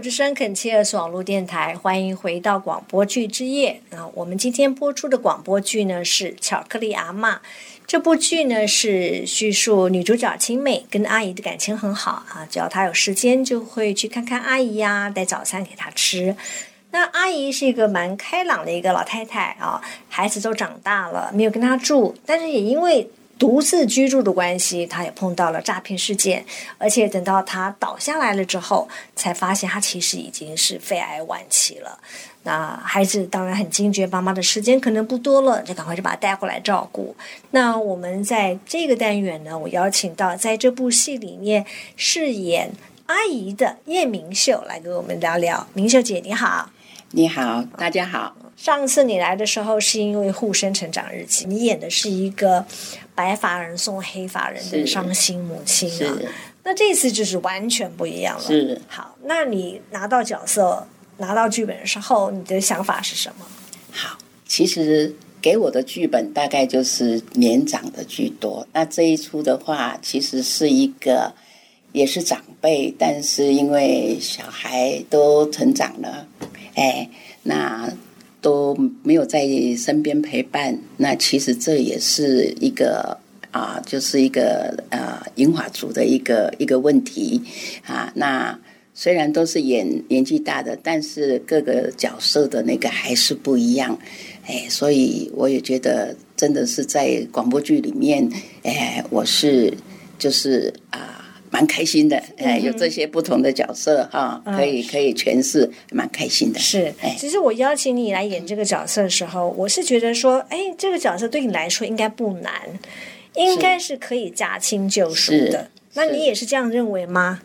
之声肯切尔斯网络电台，欢迎回到广播剧之夜。啊，我们今天播出的广播剧呢是《巧克力阿妈》。这部剧呢是叙述女主角青美跟阿姨的感情很好啊，只要她有时间就会去看看阿姨呀，带早餐给她吃。那阿姨是一个蛮开朗的一个老太太啊，孩子都长大了，没有跟她住，但是也因为。独自居住的关系，他也碰到了诈骗事件，而且等到他倒下来了之后，才发现他其实已经是肺癌晚期了。那孩子当然很惊觉，妈妈的时间可能不多了，就赶快就把他带回来照顾。那我们在这个单元呢，我邀请到在这部戏里面饰演阿姨的叶明秀来跟我们聊聊。明秀姐，你好。你好，大家好。上次你来的时候是因为《护生成长日记》，你演的是一个白发人送黑发人的伤心母亲啊。那这次就是完全不一样了。是好，那你拿到角色、拿到剧本的时候，你的想法是什么？好，其实给我的剧本大概就是年长的居多。那这一出的话，其实是一个也是长辈，但是因为小孩都成长了，哎，那。都没有在身边陪伴，那其实这也是一个啊，就是一个呃银华族的一个一个问题啊。那虽然都是演年纪大的，但是各个角色的那个还是不一样，哎，所以我也觉得真的是在广播剧里面，哎，我是就是啊。蛮开心的，哎，有这些不同的角色哈，可以可以诠释，蛮开心的。是，其实我邀请你来演这个角色的时候，我是觉得说，哎，这个角色对你来说应该不难，应该是可以驾轻就熟的。那你也是这样认为吗？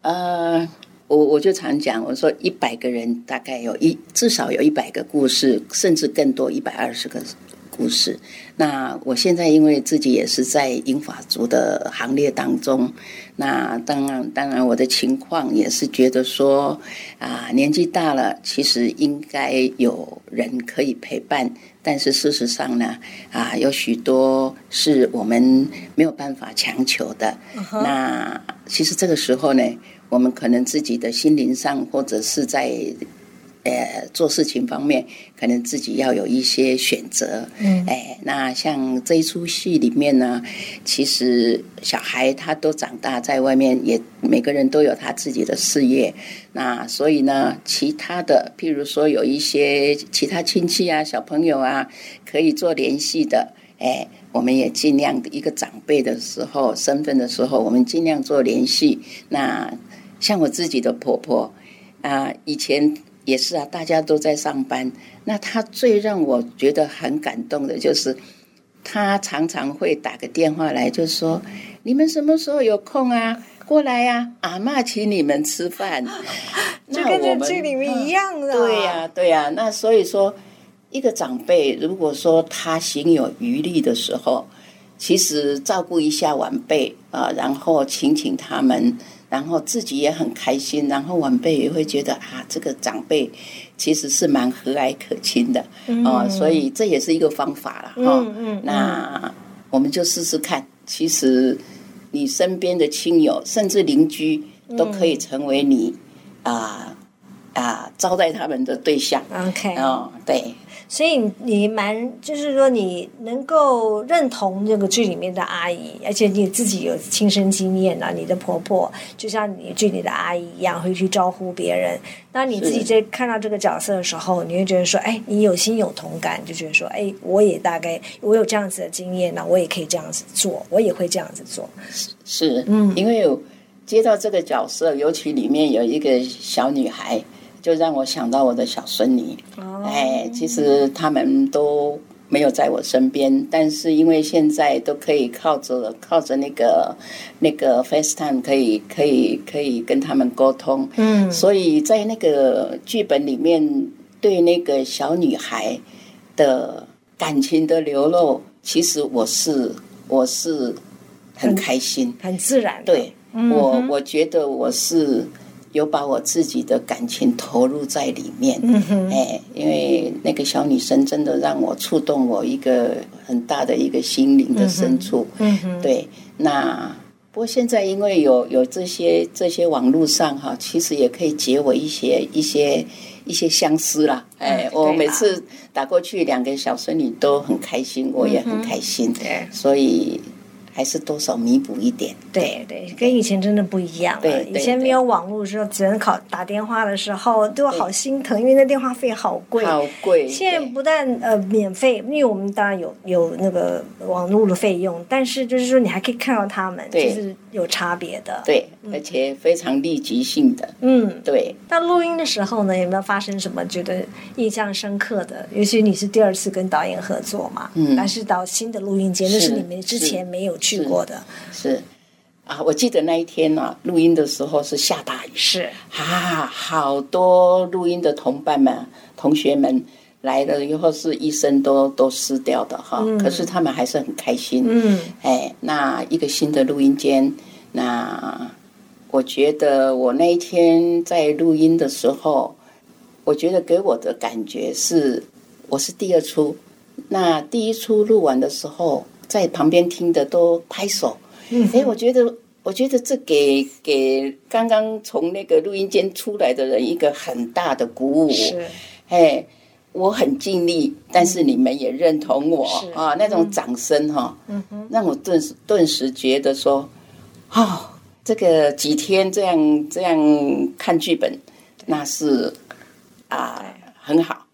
呃，我我就常讲，我说一百个人大概有一至少有一百个故事，甚至更多，一百二十个。故事，那我现在因为自己也是在英法族的行列当中，那当然当然我的情况也是觉得说啊年纪大了，其实应该有人可以陪伴，但是事实上呢啊有许多是我们没有办法强求的。那其实这个时候呢，我们可能自己的心灵上或者是在。呃，做事情方面可能自己要有一些选择。嗯，哎，那像这一出戏里面呢，其实小孩他都长大在外面，也每个人都有他自己的事业。那所以呢，其他的，譬如说有一些其他亲戚啊、小朋友啊，可以做联系的。哎，我们也尽量一个长辈的时候身份的时候，我们尽量做联系。那像我自己的婆婆啊，以前。也是啊，大家都在上班。那他最让我觉得很感动的就是，他常常会打个电话来，就说：“你们什么时候有空啊？过来呀，阿妈请你们吃饭。”就跟这剧里面一样的。对呀，对呀。那所以说，一个长辈如果说他行有余力的时候，其实照顾一下晚辈啊，然后请请他们。然后自己也很开心，然后晚辈也会觉得啊，这个长辈其实是蛮和蔼可亲的哦，所以这也是一个方法了哈。那我们就试试看，其实你身边的亲友甚至邻居都可以成为你啊啊招待他们的对象。OK，哦，对。所以你蛮，就是说你能够认同这个剧里面的阿姨，而且你自己有亲身经验啊，你的婆婆就像你剧里的阿姨一样，会去招呼别人。那你自己在看到这个角色的时候，你会觉得说，哎，你有心有同感，就觉得说，哎，我也大概我有这样子的经验，那我也可以这样子做，我也会这样子做。是，嗯，因为接到这个角色，尤其里面有一个小女孩。就让我想到我的小孙女，哎，其实他们都没有在我身边，但是因为现在都可以靠着靠着那个那个 FaceTime 可以可以可以跟他们沟通，嗯，所以在那个剧本里面对那个小女孩的感情的流露，其实我是我是很开心，很自然，对我我觉得我是。有把我自己的感情投入在里面，嗯哎，因为那个小女生真的让我触动我一个很大的一个心灵的深处。嗯对，那不过现在因为有有这些这些网络上哈，其实也可以解我一些一些一些相思啦。哎，我每次打过去，两个小孙女都很开心，我也很开心。对，所以。还是多少弥补一点，对对，跟以前真的不一样了。以前没有网络的时候，只能考打电话的时候，都好心疼，因为那电话费好贵。好贵。现在不但呃免费，因为我们当然有有那个网络的费用，但是就是说你还可以看到他们，就是有差别的。对，而且非常立即性的。嗯，对。那录音的时候呢，有没有发生什么觉得印象深刻的？尤其你是第二次跟导演合作嘛，嗯，但是到新的录音间，那是你们之前没有。去过的是啊，我记得那一天呢，录音的时候是下大雨，是啊，好多录音的同伴们、同学们来了以后，是一身都都湿掉的哈。可是他们还是很开心。嗯，哎，那一个新的录音间，那我觉得我那一天在录音的时候，我觉得给我的感觉是，我是第二出，那第一出录完的时候。在旁边听的都拍手，哎，我觉得，我觉得这给给刚刚从那个录音间出来的人一个很大的鼓舞。是，哎，我很尽力，但是你们也认同我。啊，那种掌声哈，嗯哼，让我顿时顿时觉得说，哦，这个几天这样这样看剧本，那是啊，很好。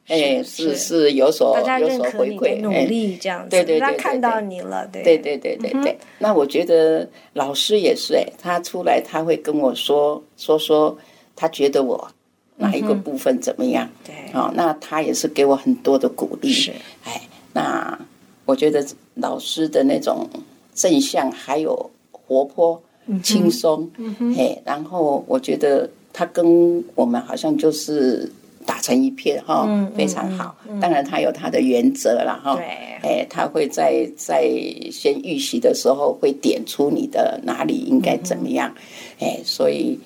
哎，是是有所有所回馈，努力这样子，对对对，看到你了，对对对对对对。那我觉得老师也是，哎，他出来他会跟我说说说，他觉得我哪一个部分怎么样？对，哦，那他也是给我很多的鼓励。是，哎，那我觉得老师的那种正向还有活泼、轻松，哎，然后我觉得他跟我们好像就是。打成一片哈，非常好。当然，他有他的原则了哈。对，哎，他会在在先预习的时候会点出你的哪里应该怎么样，哎，所以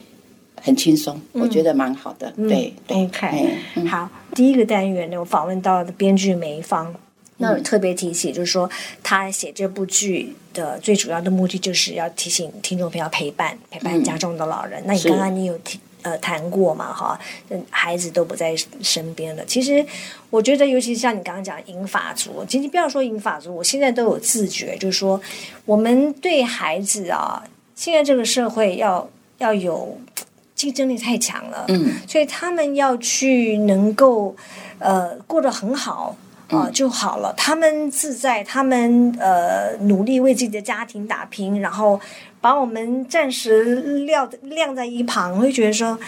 很轻松，我觉得蛮好的。对，OK，好。第一个单元呢，我访问到的编剧梅芳，那特别提起，就是说他写这部剧的最主要的目的，就是要提醒听众朋友陪伴陪伴家中的老人。那你刚刚你有提。呃，谈过嘛？哈，孩子都不在身边了。其实，我觉得，尤其是像你刚刚讲银法族，其实不要说银法族，我现在都有自觉，就是说，我们对孩子啊，现在这个社会要要有竞争力太强了，嗯，所以他们要去能够呃过得很好。啊就好了，他们自在，他们呃努力为自己的家庭打拼，然后把我们暂时撂晾在一旁，会觉得说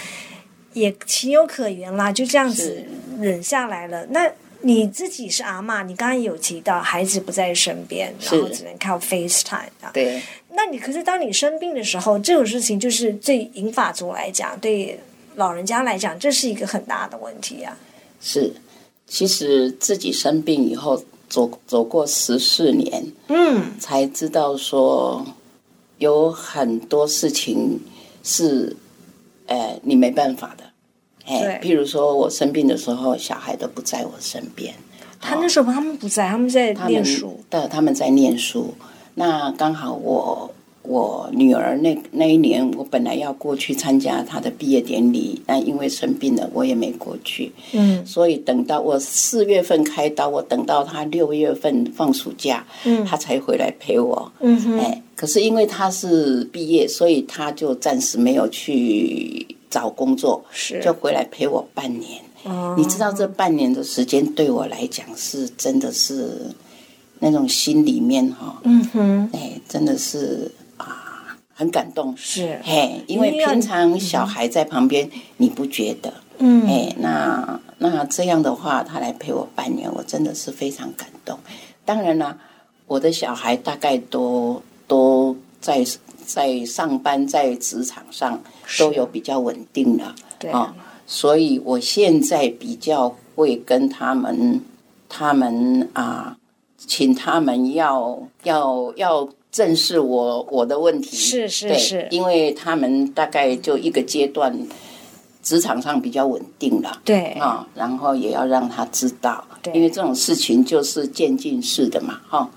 也情有可原啦，就这样子忍下来了。那你自己是阿妈，你刚刚有提到孩子不在身边，然后只能靠 FaceTime 啊。对。那你可是当你生病的时候，这种事情就是对银发族来讲，对老人家来讲，这是一个很大的问题啊。是。其实自己生病以后，走走过十四年，嗯，才知道说有很多事情是，呃，你没办法的，哎，譬如说我生病的时候，小孩都不在我身边，他那时候他们不在，他们在念书，对，他们在念书，那刚好我。我女儿那那一年，我本来要过去参加她的毕业典礼，但因为生病了，我也没过去。嗯，所以等到我四月份开刀，我等到她六月份放暑假，嗯，她才回来陪我。嗯哼，哎，可是因为她是毕业，所以她就暂时没有去找工作，是就回来陪我半年。哦，你知道这半年的时间对我来讲是真的是那种心里面哈，嗯哼，哎，真的是。很感动，是嘿，因为平常小孩在旁边，你不觉得？嗯，哎，那那这样的话，他来陪我半年，我真的是非常感动。当然了，我的小孩大概都都在在上班，在职场上都有比较稳定了，对啊，所以我现在比较会跟他们，他们啊，请他们要要要。正是我我的问题，是是是，因为他们大概就一个阶段，职场上比较稳定了，对。啊，然后也要让他知道，因为这种事情就是渐进式的嘛，哈。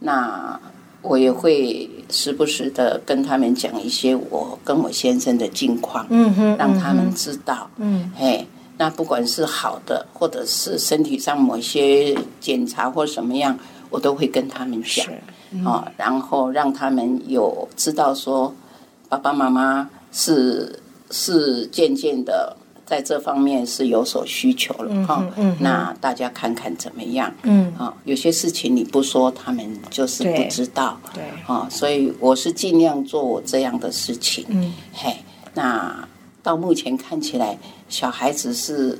那我也会时不时的跟他们讲一些我跟我先生的近况，嗯哼，让他们知道。嗯。嘿，那不管是好的，或者是身体上某些检查或什么样，我都会跟他们讲。哦，然后让他们有知道说，爸爸妈妈是是渐渐的在这方面是有所需求了哈、嗯那大家看看怎么样？嗯，啊、有些事情你不说，他们就是不知道。对，啊、所以我是尽量做我这样的事情。嗯嘿，那到目前看起来，小孩子是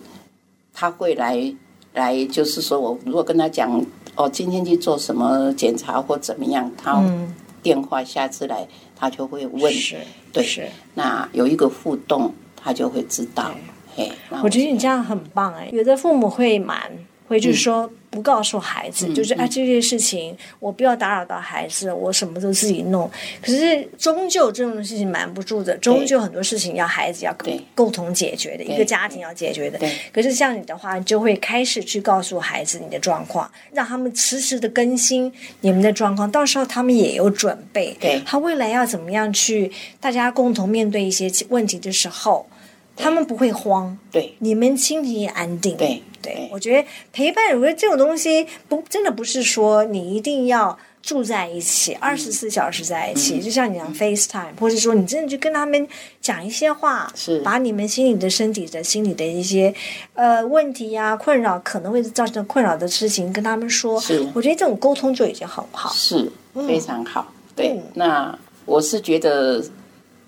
他会来来，就是说我如果跟他讲哦，今天去做什么检查或怎么样，他嗯，电话下次来，他就会问。是，对是。那有一个互动，他就会知道。嘿，我觉得你这样很棒哎，有的父母会瞒，会嗯就是说不告诉孩子，就是啊这件事情我不要打扰到孩子，我什么都自己弄。可是终究这种事情瞒不住的，终究很多事情要孩子要共同解决的，一个家庭要解决的。可是像你的话，就会开始去告诉孩子你的状况，让他们实时的更新你们的状况，到时候他们也有准备。对他未来要怎么样去大家共同面对一些问题的时候，他们不会慌。对你们心情也安定。对对，我觉得陪伴，我觉得这种东西不真的不是说你一定要住在一起，二十四小时在一起，就像你讲 FaceTime，或者说你真的去跟他们讲一些话，是把你们心里的、身体的、心里的一些呃问题呀、困扰，可能会造成困扰的事情跟他们说。是我觉得这种沟通就已经很好。是非常好。对嗯，那我是觉得，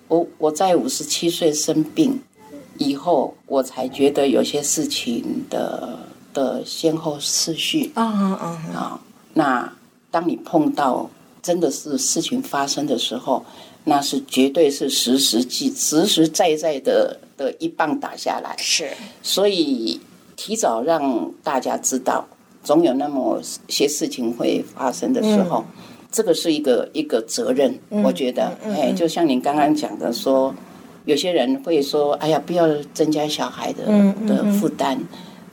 我我在五十七岁生病以后，我才觉得有些事情的的先后次序啊啊啊！啊。那当你碰到真的是事情发生的时候，那是绝对是实实际实实在在的的一棒打下来。是所以提早让大家知道，总有那么些事情会发生的时候，这个是一个一个责任。我觉得，哎，就像您刚刚讲的说，有些人会说：“哎呀，不要增加小孩的的负担。”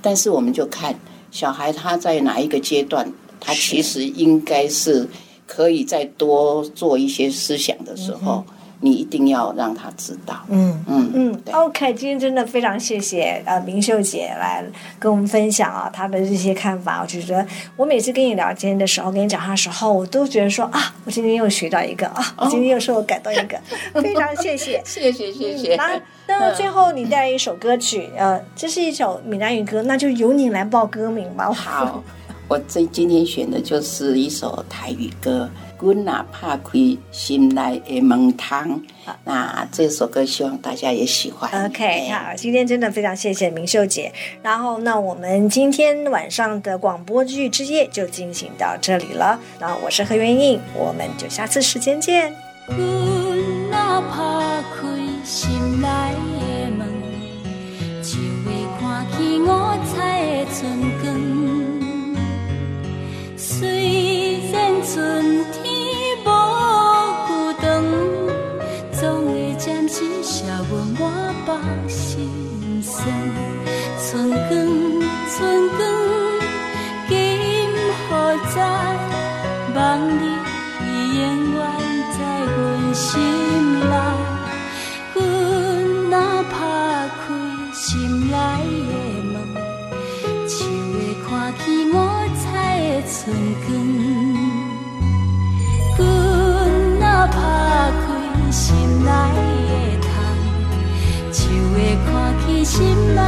但是我们就看小孩他在哪一个阶段，他其实应该是可以再多做一些思想的时候，你一定要让他知道。嗯。嗯嗯，OK，今天真的非常谢谢呃明秀姐来跟我们分享啊她的这些看法。我就觉得我每次跟你聊天的时候，跟你讲话的时候，我都觉得说啊，我今天又学到一个啊，我今天又受感动一个，非常谢谢。谢谢谢谢。那那最后你带来一首歌曲，呃，这是一首闽南语歌，那就由你来报歌名吧。好，我这今天选的就是一首台语歌《阮哪怕开心内的门窗》。那这首歌希望大家也喜欢。OK，哎好，今天真的非常谢谢明秀姐。然后，那我们今天晚上的广播剧之夜就进行到这里了。然后我是何元应，我们就下次时间见。阮若拍开心内的门，就会看见五彩的春光。春天。来的窗，就会看见心内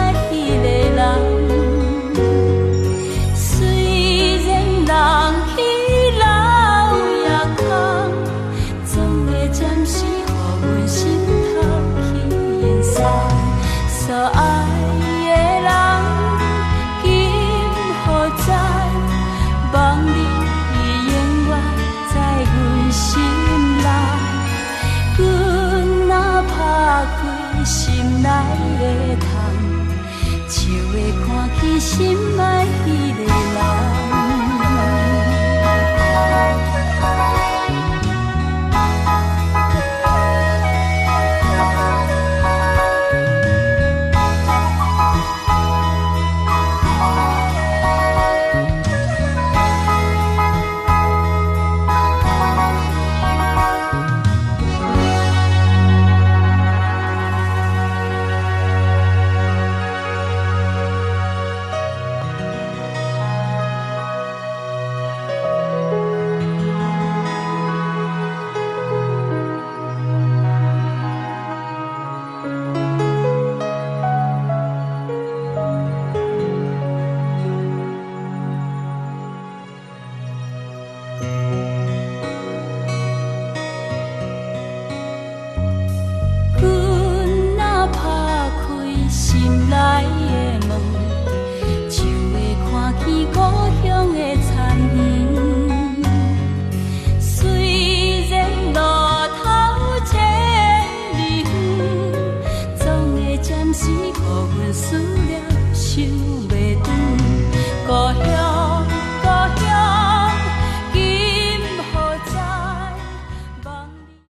来的窗，会看见心爱彼个人。